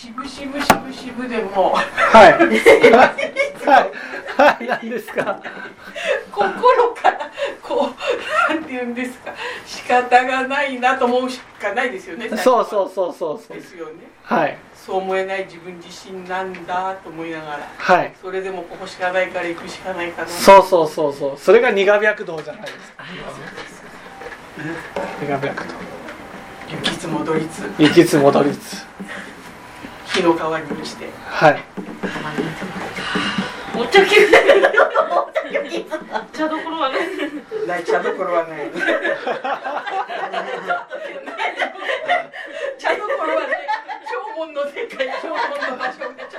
しぶしぶしぶしぶでも。はい。はい。はい。何ですか？心からこうなんて言うんですか？仕方がないなと思うしかないですよね。そうそうそうそうそう。ですよね。はい。そう思えない自分自身なんだと思いながら。はい。それでもここしかないから行くしかないかな。そうそうそうそう。それが苦白道じゃないですか。苦白道。行きつ戻りつ。行きつ戻りつ火の川に落ちて。はい。お茶き茶どころはね泣いちゃうところはない茶どころはね縄文の世界縄文の場所で茶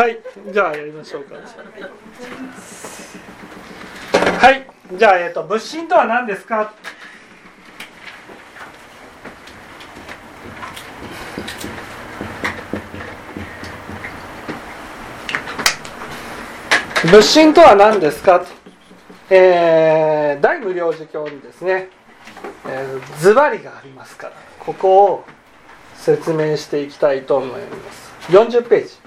はい。じゃあやりましょうか。はい。じゃあ、えっと仏心とは何ですか？仏心とは何ですか？とえー、大無量寿経にですね、えー、ズバリがありますからここを説明していきたいと思います。40ページ。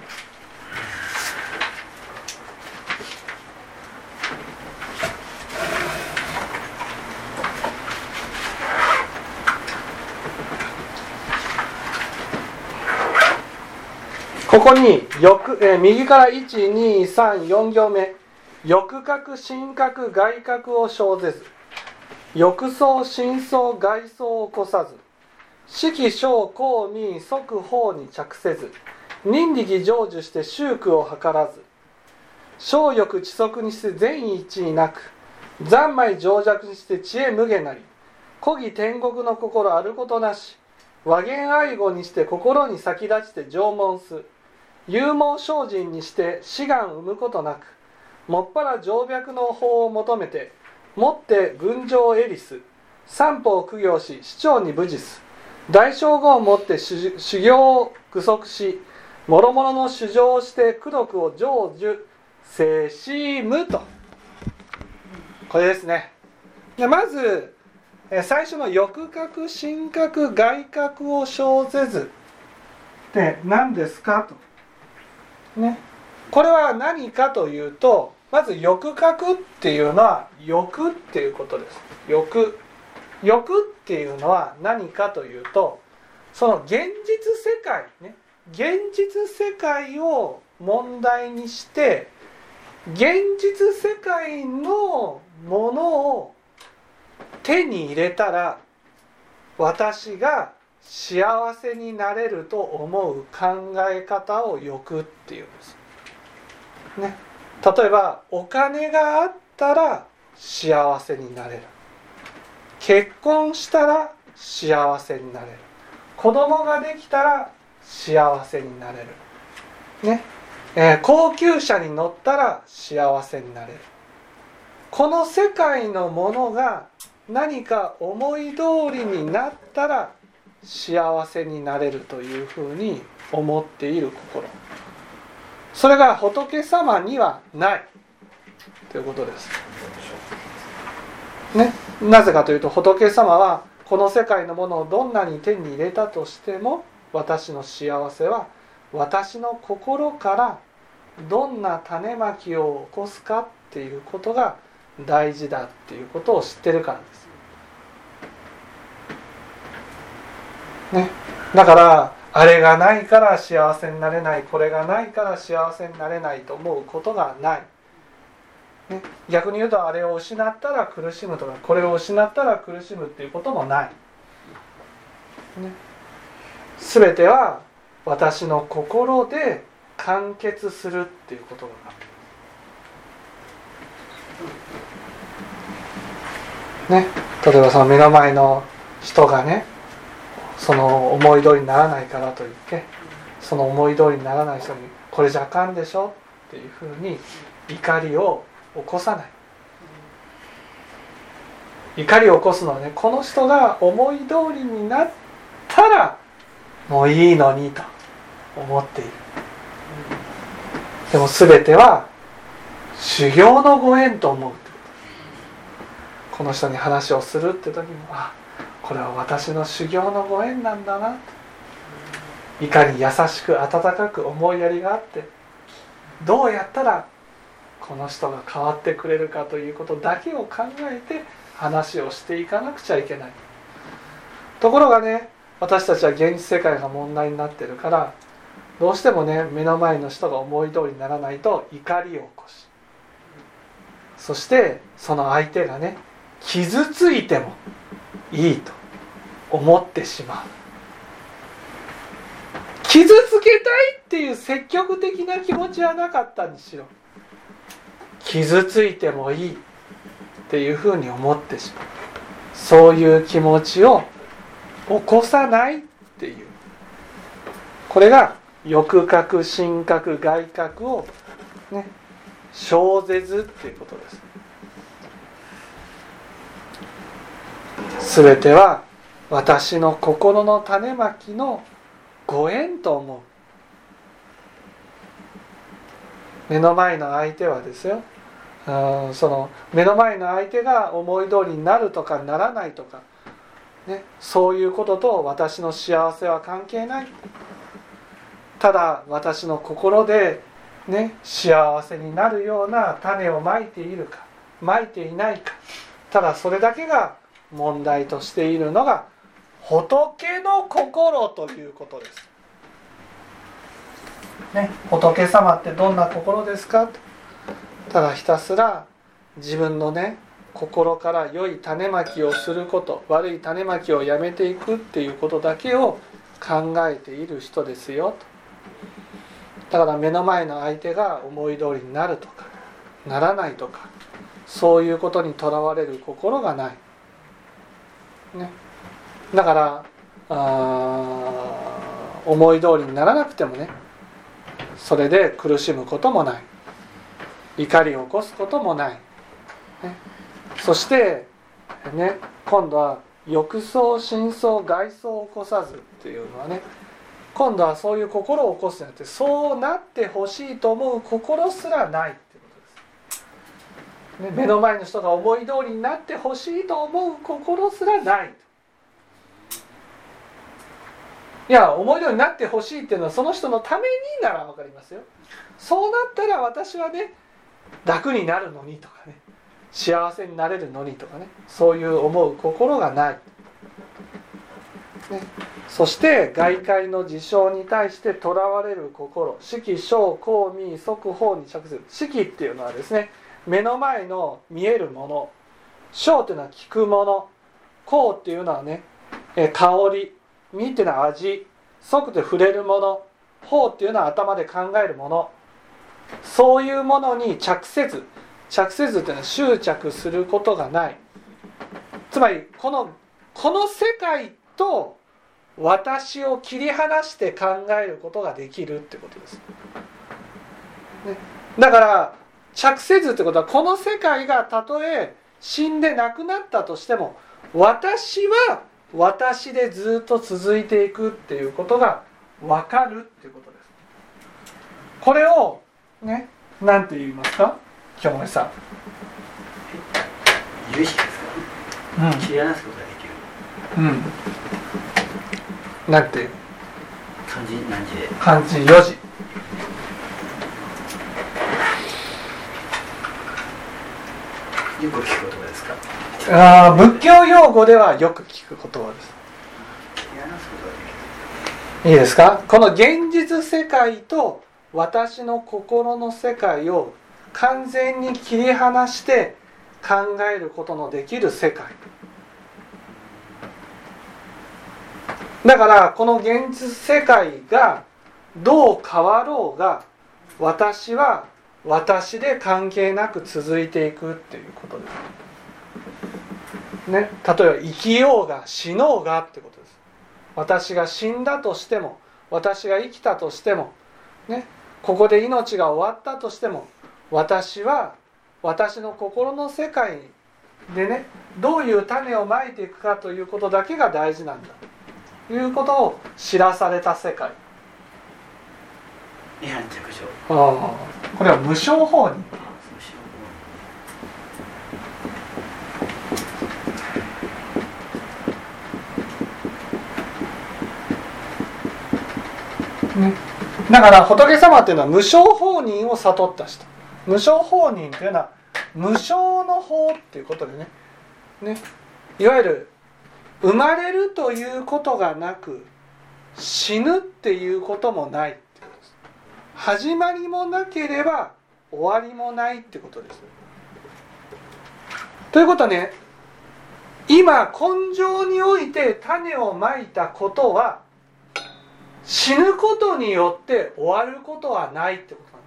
ここに欲、えー右から1234行目。欲覚心覚外覚を生ぜず欲相心相外相を起こさず。色小公民即法に着せず。人力成就して宗句を図らず。小欲知足にして善意一になく。三昧情弱にして知恵無下なり。古義天国の心あることなし。和言愛語にして心に先立ちて縄文す勇猛精進にして志願生むことなくもっぱら常白の法を求めてもって群青エリス三方苦行し市長に武実大将軍をもって修行を具足し諸々の主情をして功徳を成就せしむと。これですね。でまず最初の欲覚心覚外覚を生ぜずって何ですかと。ね。これは何かというとまず欲覚っていうのは欲っていうことです。欲。欲っていうのは何かというとその現実世界ね。現実世界を問題にして現実世界のものを手に入れたら私が幸せになれると思う考え方を欲っていうんです。ね、例えばお金があったら幸せになれる。結婚したら幸せになれる。子供ができたら幸せになれる。ね、えー高級車に乗ったら幸せになれる。この世界のものが何か思い通りになったら幸せになれるというふうに思っている心それが仏様にはないということです。ね、なぜかというと仏様はこの世界のものをどんなに手に入れたとしても私の幸せは私の心からどんな種まきを起こすかっていうことが大事だっていうことを知ってるからです。ね、だからあれがないから幸せになれないこれがないから幸せになれないと思うことがない、ね、逆に言うとあれを失ったら苦しむとかこれを失ったら苦しむっていうこともない、ね、全ては私の心で完結するっていうことがね。例えばその目の前の人がねその思い通りにならないからといってその思い通りにならない人に「これじゃあかんでしょ」っていうふうに怒りを起こさない。怒りを起こすのはねこの人が思い通りになったらもういいのにと思っている。でも全ては修行のご縁と思うこの人に話をするって時もあこれは私の修行のご縁なんだな。いかに優しく温かく思いやりがあってどうやったらこの人が変わってくれるかということだけを考えて話をしていかなくちゃいけない。ところがね私たちは現実世界が問題になってるからどうしてもね目の前の人が思い通りにならないと怒りを起こしそしてその相手がね傷ついてもいいと。思ってしまう。傷つけたいっていう積極的な気持ちはなかったにしろ傷ついてもいいっていうふうに思ってしまう。そういう気持ちを起こさないっていう。これが欲覚心覚外覚をね生ぜずっていうことです。全ては私の心の種まきのご縁と思う。目の前の相手はですよ。その目の前の相手が思い通りになるとかならないとか、ね、そういうことと私の幸せは関係ない。ただ私の心で、ね、幸せになるような種をまいているかまいていないか。ただそれだけが問題としているのが仏の心ということです。ね、仏様ってどんな心ですか？ただひたすら自分のね心から良い種まきをすること悪い種まきをやめていくっていうことだけを考えている人ですよ。とだから目の前の相手が思い通りになるとかならないとかそういうことにとらわれる心がない、ね、だからあ思い通りにならなくてもねそれで苦しむこともない。怒りを起こすこともない、ね、そしてね今度は欲想深層外想を起こさずっていうのはね今度はそういう心を起こすんじゃなくてそうなってほしいと思う心すらないってことです、ね、目の前の人が思い通りになってほしいと思う心すらない。いや思い通りになってほしいっていうのはその人のためになら分かりますよ。そうなったら私はね楽になるのにとかね。幸せになれるのにとかね。そういう思う心がない、ね、そして外界の事象に対してとらわれる心。色小公民即法に着する。色っていうのはですね目の前の見えるもの。小っていうのは聞くもの。公っていうのはね香り。味っていうのは味即で触れるもの法っていうのは頭で考えるもの。そういうものに着せず着せずっていうのは執着することがない。つまりこのこの世界と私を切り離して考えることができるってことです、ね、だから着せずってことはこの世界がたとえ死んでなくなったとしても私は私でずっと続いていくっていうことが分かるっていうことです。これをね何て言いますか？京本さん。有意識ですか、うん、切り離すことができる。うん。なんて？漢字何時で？漢字4時よく聞く言葉ですか？ああ仏教用語ではよく聞く言葉です。いいですか？この現実世界と私の心の世界を完全に切り離して考えることのできる世界。だからこの現実世界がどう変わろうが私は私で関係なく続いていくっていうことです。ね、例えば生きようが死のうがってことです。私が死んだとしても私が生きたとしてもね。ここで命が終わったとしても私は私の心の世界でねどういう種をまいていくかということだけが大事なんだ。ということを知らされた世界。ああこれは無償放任ね、だから仏様っていうのは無償放任を悟った人。無償放任っていうのは無償の法っていうことでね。ね。いわゆる生まれるということがなく死ぬっていうこともない。始まりもなければ終わりもないってことです。ということはね今根性において種をまいたことは死ぬことによって終わることはないってこと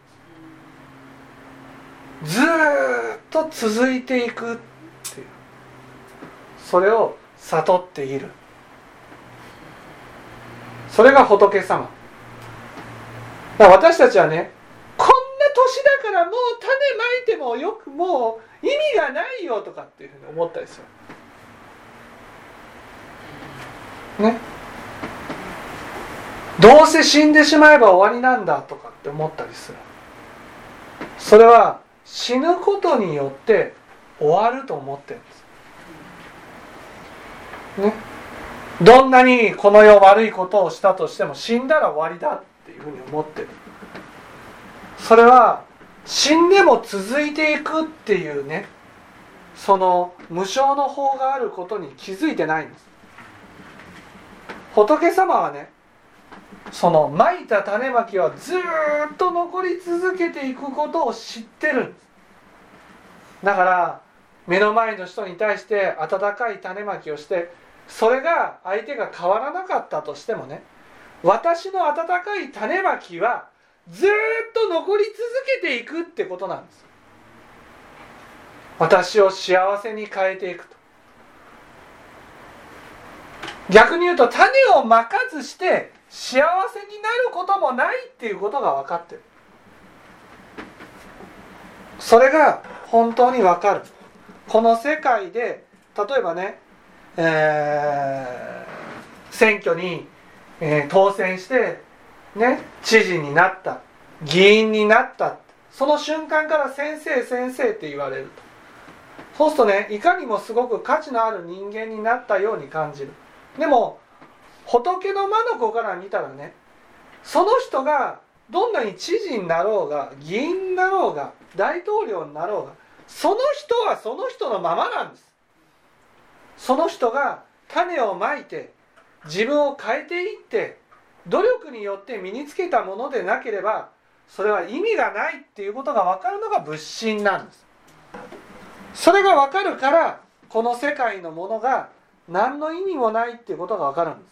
なんです。ずっと続いていくっていう。それを悟っている。それが仏様。だから私たちはねこんな年だからもう種まいてもよくもう意味がないよとかっていうふうに思ったりする。ね。どうせ死んでしまえば終わりなんだとかって思ったりする。それは死ぬことによって終わると思ってるんです。ね。どんなにこの世悪いことをしたとしても死んだら終わりだ。ふうに思ってる。それは死んでも続いていくっていうねその無償の法があることに気づいてないんです。仏様はねそのまいた種まきはずっと残り続けていくことを知ってるんです。だから目の前の人に対して温かい種まきをしてそれが相手が変わらなかったとしてもね私の温かい種まきはずっと残り続けていくってことなんです。私を幸せに変えていくと。逆に言うと種をまかずして幸せになることもないっていうことが分かってる。それが本当に分かる。この世界で例えばね、えー、選挙に、えー、当選してね知事になった議員になった。その瞬間から先生先生って言われると。そうするとねいかにもすごく価値のある人間になったように感じる。でも仏の眼の子から見たらねその人がどんなに知事になろうが議員になろうが大統領になろうがその人はその人のままなんです。その人が種をまいて自分を変えていって努力によって身につけたものでなければそれは意味がないっていうことが分かるのが仏心なんです。それが分かるからこの世界のものが何の意味もないっていうことが分かるんで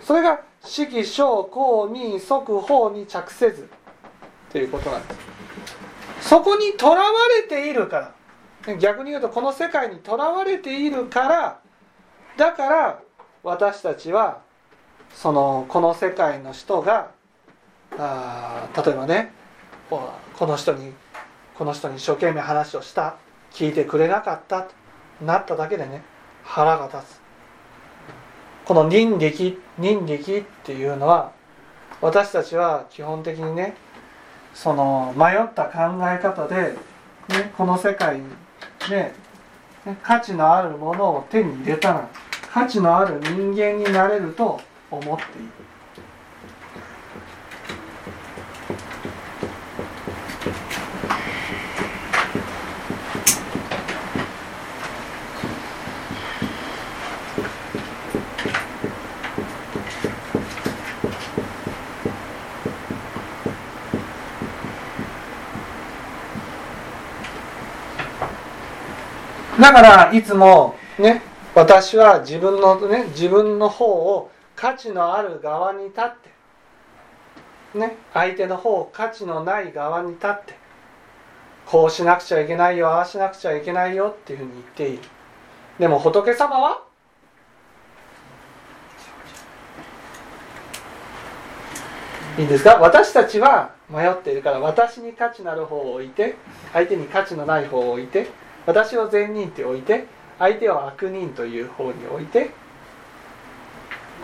す。それが色小公民即法に着せずということなんです。そこにとらわれているから。逆に言うとこの世界にとらわれているから。だから私たちはそのこの世界の人があ例えばねこの人にこの人に一生懸命話をした聞いてくれなかったとなっただけでね腹が立つ。この忍力忍力っていうのは私たちは基本的にねその迷った考え方で、ね、この世界にね価値のあるものを手に入れたら価値のある人間になれると思っている。だからいつもね私は自分のね自分の方を価値のある側に立ってね相手の方を価値のない側に立ってこうしなくちゃいけないよああしなくちゃいけないよっていうふうに言っている。でも仏様はいいですか？私たちは迷っているから私に価値のある方を置いて相手に価値のない方を置いて私を善人って置いて相手を悪人という方に置いて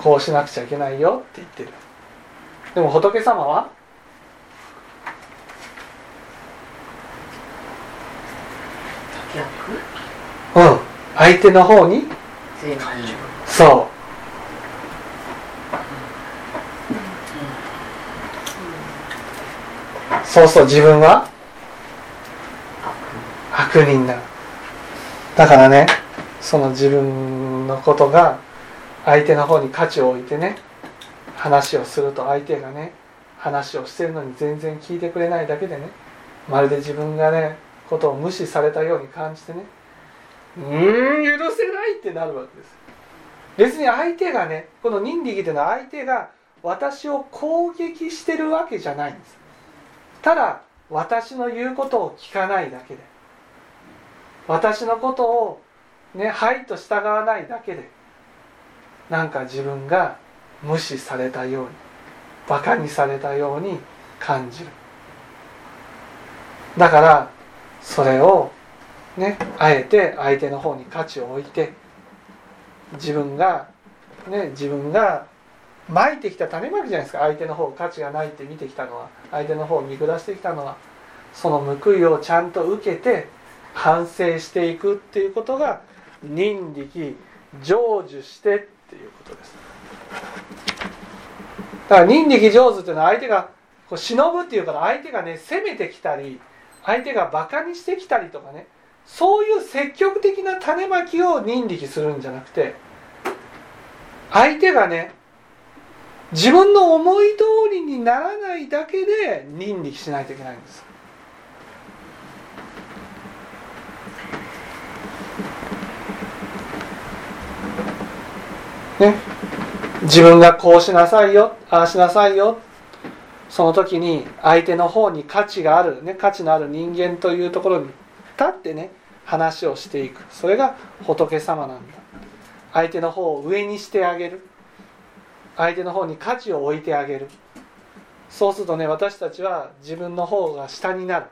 こうしなくちゃいけないよって言ってる。でも仏様はうん。相手の方にそう。そうすると自分は悪人になるだからねその自分のことが相手の方に価値を置いてね話をすると相手がね話をしてるのに全然聞いてくれないだけでねまるで自分がねことを無視されたように感じてねうーん許せないってなるわけです。別に相手がねこの忍力というのは相手が私を攻撃してるわけじゃないんです。ただ私の言うことを聞かないだけで私のことをねはいと従わないだけでなんか自分が無視されたようにバカにされたように感じる。だからそれをねあえて相手の方に価値を置いて自分がね自分がまいてきた種まきじゃないですか。相手の方価値がないって見てきたのは相手の方を見下してきたのはその報いをちゃんと受けて反省していくっていうことが忍力成就してっていうことです。だから忍力上手っていうのは相手がこう忍ぶっていうから相手がね攻めてきたり相手がバカにしてきたりとかねそういう積極的な種まきを忍力するんじゃなくて相手がね自分の思い通りにならないだけで忍力しないといけないんです。ね。自分がこうしなさいよああしなさいよ。その時に相手の方に価値がある、ね、価値のある人間というところに立ってね話をしていく。それが仏様なんだ。相手の方を上にしてあげる。相手の方に価値を置いてあげる。そうするとね私たちは自分の方が下になる。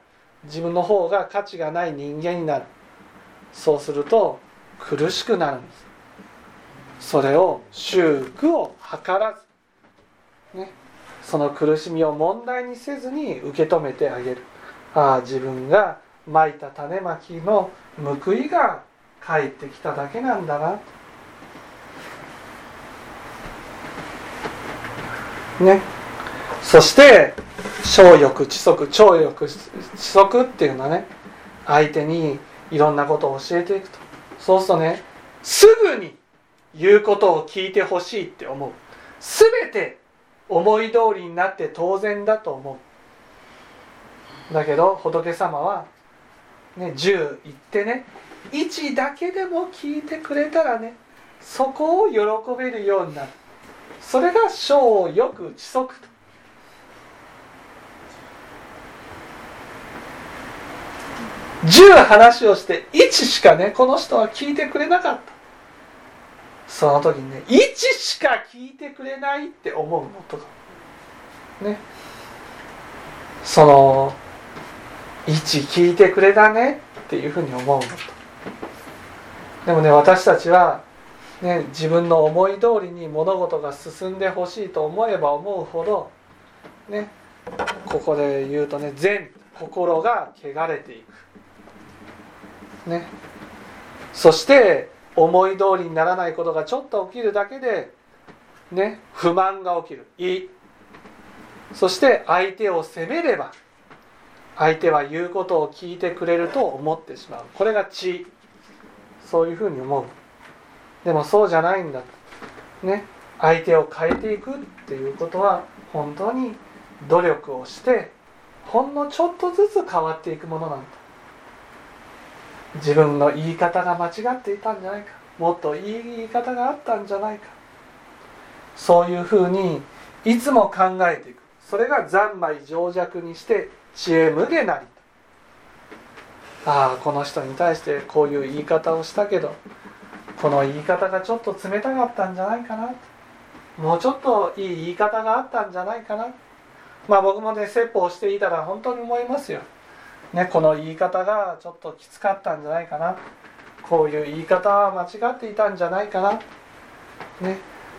自分の方が価値がない人間になる。そうすると苦しくなるんです。それを修復を図らず、ね、その苦しみを問題にせずに受け止めてあげる。ああ自分がまいた種まきの報いが返ってきただけなんだな。ね。そして小欲知足。超欲知足っていうのはね。相手にいろんなことを教えていくと。そうするとねすぐに言うことを聞いてほしいって思う。全て思い通りになって当然だと思う。だけど仏様は、ね、10言ってね1だけでも聞いてくれたらねそこを喜べるようになる。それが小よく知足と。10話をして1しかねこの人は聞いてくれなかった。その時にね1しか聞いてくれないって思うのとか。ね。その1聞いてくれたねっていうふうに思うのと。でもね私たちは、ね、自分の思い通りに物事が進んでほしいと思えば思うほどねここで言うとね全心が汚れていく。ね。そして思い通りにならないことがちょっと起きるだけでね不満が起きる。いそして相手を責めれば相手は言うことを聞いてくれると思ってしまう。これが知そういうふうに思う。でもそうじゃないんだね。相手を変えていくっていうことは本当に努力をしてほんのちょっとずつ変わっていくものなんだ自分の言い方が間違っていたんじゃないか。もっといい言い方があったんじゃないか。そういうふうにいつも考えていく。それが三昧情弱にして知恵無下なりああこの人に対してこういう言い方をしたけどこの言い方がちょっと冷たかったんじゃないかなもうちょっといい言い方があったんじゃないかな。まあ僕もね説法していたら本当に思いますよ。ね、この言い方がちょっときつかったんじゃないかな。こういう言い方は間違っていたんじゃないかな、ね、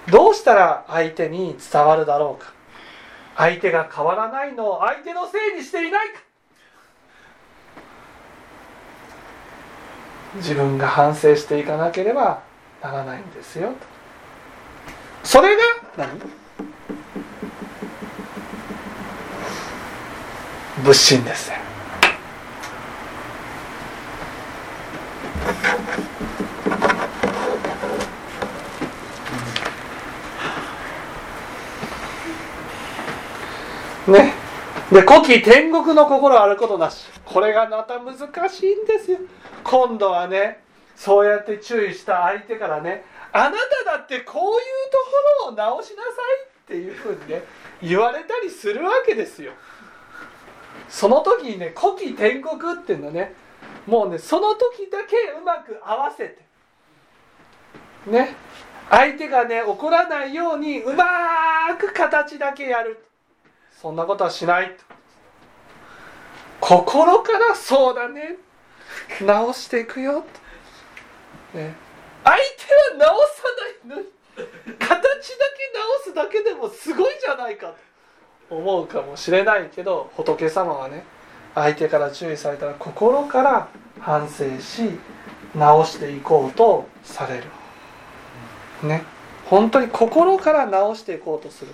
どうしたら相手に伝わるだろうか。相手が変わらないのを相手のせいにしていないか。自分が反省していかなければならないんですよ。それが何？仏心ですね。ね。で古希天国の心あることなし。これがまた難しいんですよ。今度はねそうやって注意した相手からねあなただってこういうところを直しなさいっていうふうにね言われたりするわけですよ。その時にね古希天国っていうのはねもうねその時だけうまく合わせてね相手がね怒らないようにうまく形だけやる。そんなことはしない。心からそうだね。直していくよ、ね、相手は直さないのに。形だけ直すだけでもすごいじゃないかと。思うかもしれないけど仏様はね相手から注意されたら心から反省し直していこうとされる。ね。本当に心から直していこうとする。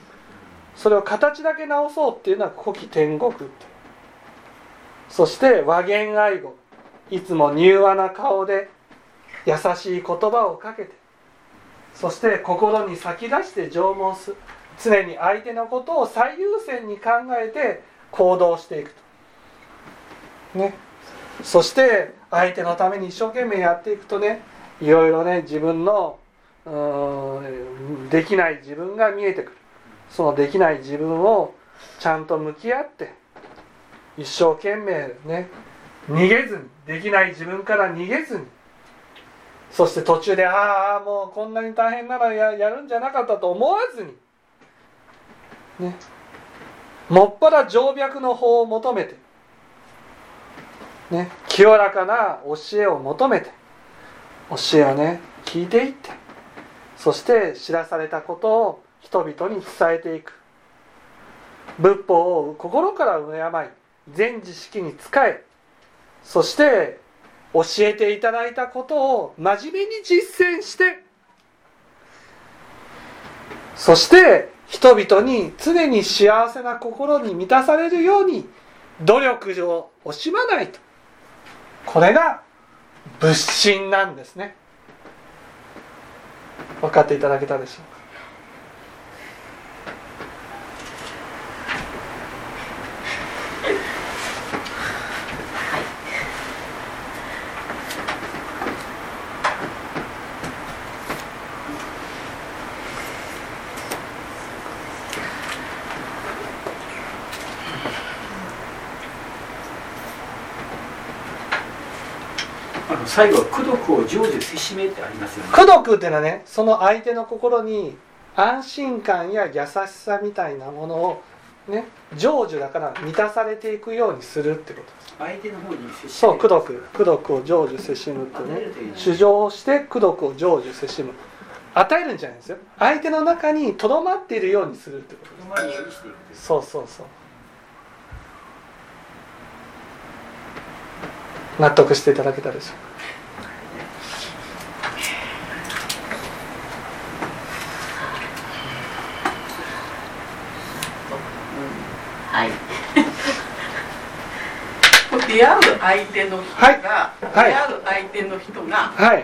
それを形だけ直そうっていうのは古希天国そして和言愛語。いつも柔和な顔で優しい言葉をかけて。そして心に先出して縄文す常に相手のことを最優先に考えて行動していくと。ね。そして相手のために一生懸命やっていくとね。いろいろね自分のできない自分が見えてくる。そのできない自分をちゃんと向き合って一生懸命ね逃げずにできない自分から逃げずに。そして途中でああもうこんなに大変ならややるんじゃなかったと思わずに。ね。もっぱら静脈の法を求めて。ね。清らかな教えを求めて。教えをね聞いていって。そして知らされたことを人々に伝えていく。仏法を心から敬い。全知識に仕え。そして教えていただいたことを真面目に実践して。そして人々に常に幸せな心に満たされるように努力を惜しまないと。これが仏心なんですね。分かっていただけたでしょうか？最後は功徳を成就せしめってありますよね。功徳っていうのはねその相手の心に安心感や優しさみたいなものをね成就だから満たされていくようにするってこと。です相手の方にせしそう功徳。功徳を成就せしむってね。主情して功徳を成就せしむ。与えるんじゃないですよ。相手の中にとどまっているようにするってことです。そうそうそう。納得していただけたでしょうかはい。出会う相手の人が、はい。はい。出会う相手の人が、はい。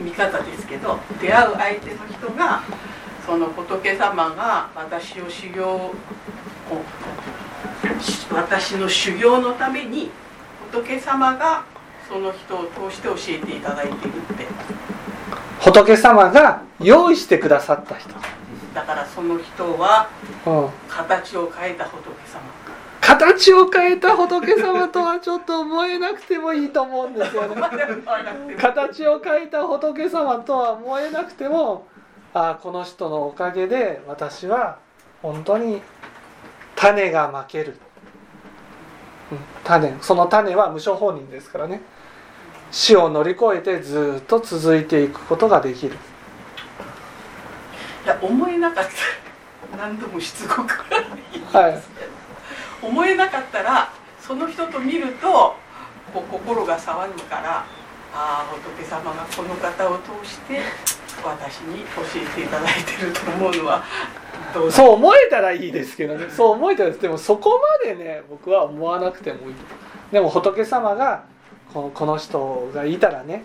見方ですけど出会う相手の人がその仏様が私を修行をし私の修行のために仏様がその人を通して教えていただいているって。仏様が用意してくださった人、だからその人はうん、形を変えた仏様。形を変えた仏様とはちょっと思えなくてもいいと思うんですよね。形を変えた仏様とは思えなくてもああこの人のおかげで私は本当に種がまける、うん、種。その種は無所本人ですからね。死を乗り越えてずっと続いていくことができるいや思えなかった。何度もしつこくはい。思えなかったらその人と見るとこう心が騒ぐからああ仏様がこの方を通して私に教えていただいてると思うのはどうそう思えたらいいですけどね。そう思えたらでもそこまでね僕は思わなくてもいい。でも仏様がこのこの人がいたらね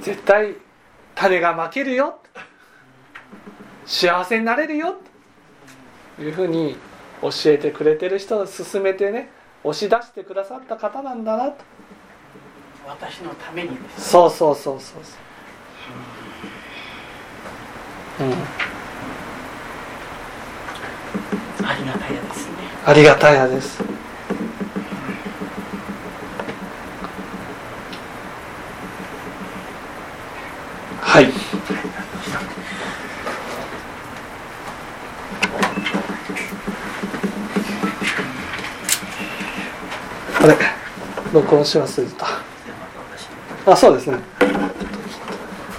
絶対種が負けるよ幸せになれるよ。というふうに教えてくれてる人を勧めてね押し出してくださった方なんだな。と私のためにです。そうそうそうそうそう。うん。ありがたやですね。ありがたやです。はいあれ？録音し忘れてた。あそうですね。